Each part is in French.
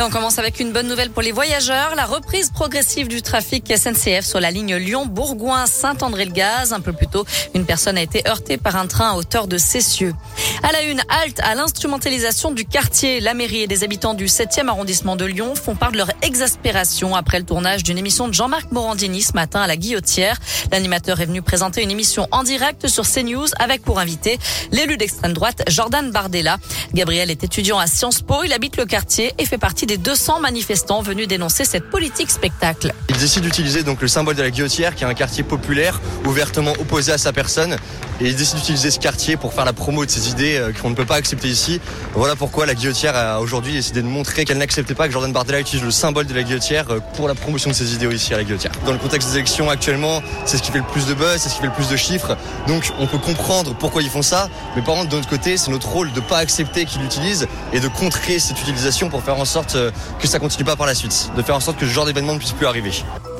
Et on commence avec une bonne nouvelle pour les voyageurs. La reprise progressive du trafic SNCF sur la ligne Lyon-Bourgoin-Saint-André-le-Gaz. Un peu plus tôt, une personne a été heurtée par un train à hauteur de Cessieux. À la une, halte à l'instrumentalisation du quartier. La mairie et des habitants du 7e arrondissement de Lyon font part de leur exaspération après le tournage d'une émission de Jean-Marc Morandini ce matin à la Guillotière. L'animateur est venu présenter une émission en direct sur CNews avec pour invité l'élu d'extrême droite Jordan Bardella. Gabriel est étudiant à Sciences Po. Il habite le quartier et fait partie des 200 manifestants venus dénoncer cette politique spectacle. Il décide d'utiliser donc le symbole de la guillotière, qui est un quartier populaire, ouvertement opposé à sa personne, et il décide d'utiliser ce quartier pour faire la promo de ses idées euh, qu'on ne peut pas accepter ici. Voilà pourquoi la guillotière a aujourd'hui décidé de montrer qu'elle n'acceptait pas que Jordan Bardella utilise le symbole de la guillotière euh, pour la promotion de ses idées ici à la guillotière. Dans le contexte des élections actuellement, c'est ce qui fait le plus de buzz, c'est ce qui fait le plus de chiffres. Donc on peut comprendre pourquoi ils font ça, mais par contre de notre côté, c'est notre rôle de ne pas accepter qu'ils l'utilisent et de contrer cette utilisation pour faire en sorte euh, que ça continue pas par la suite, de faire en sorte que ce genre d'événement ne puisse plus arriver.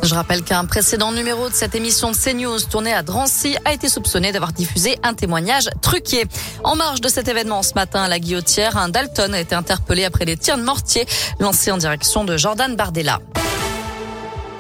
Je rappelle qu'un précédent numéro de cette émission de CNews tournée à Drancy a été soupçonné d'avoir diffusé un témoignage truqué. En marge de cet événement ce matin à la Guillotière, un Dalton a été interpellé après les tirs de mortier lancés en direction de Jordan Bardella.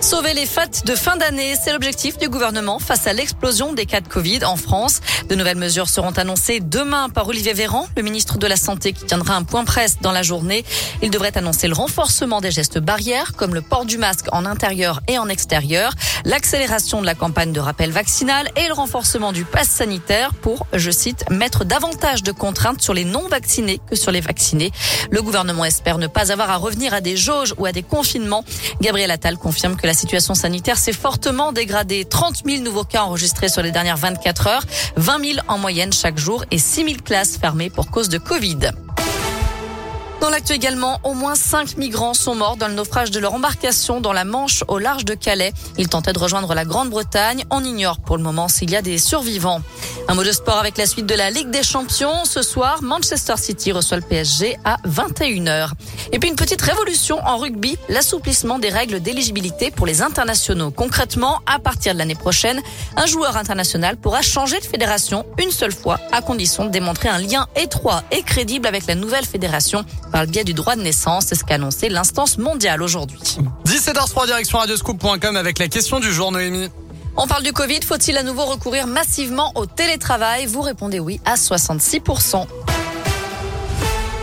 Sauver les fêtes de fin d'année, c'est l'objectif du gouvernement face à l'explosion des cas de Covid en France. De nouvelles mesures seront annoncées demain par Olivier Véran, le ministre de la Santé qui tiendra un point presse dans la journée. Il devrait annoncer le renforcement des gestes barrières comme le port du masque en intérieur et en extérieur, l'accélération de la campagne de rappel vaccinal et le renforcement du pass sanitaire pour, je cite, mettre davantage de contraintes sur les non vaccinés que sur les vaccinés. Le gouvernement espère ne pas avoir à revenir à des jauges ou à des confinements. Gabriel Attal confirme que la situation sanitaire s'est fortement dégradée. 30 000 nouveaux cas enregistrés sur les dernières 24 heures, 20 000 en moyenne chaque jour et 6 000 classes fermées pour cause de Covid. Dans l'actu également, au moins cinq migrants sont morts dans le naufrage de leur embarcation dans la Manche au large de Calais. Ils tentaient de rejoindre la Grande-Bretagne. On ignore pour le moment s'il y a des survivants. Un mot de sport avec la suite de la Ligue des Champions. Ce soir, Manchester City reçoit le PSG à 21h. Et puis une petite révolution en rugby, l'assouplissement des règles d'éligibilité pour les internationaux. Concrètement, à partir de l'année prochaine, un joueur international pourra changer de fédération une seule fois à condition de démontrer un lien étroit et crédible avec la nouvelle fédération par le biais du droit de naissance. C'est ce qu'a annoncé l'instance mondiale aujourd'hui. 17h03 direction radioscoop.com avec la question du jour Noémie. On parle du Covid. Faut-il à nouveau recourir massivement au télétravail? Vous répondez oui à 66%.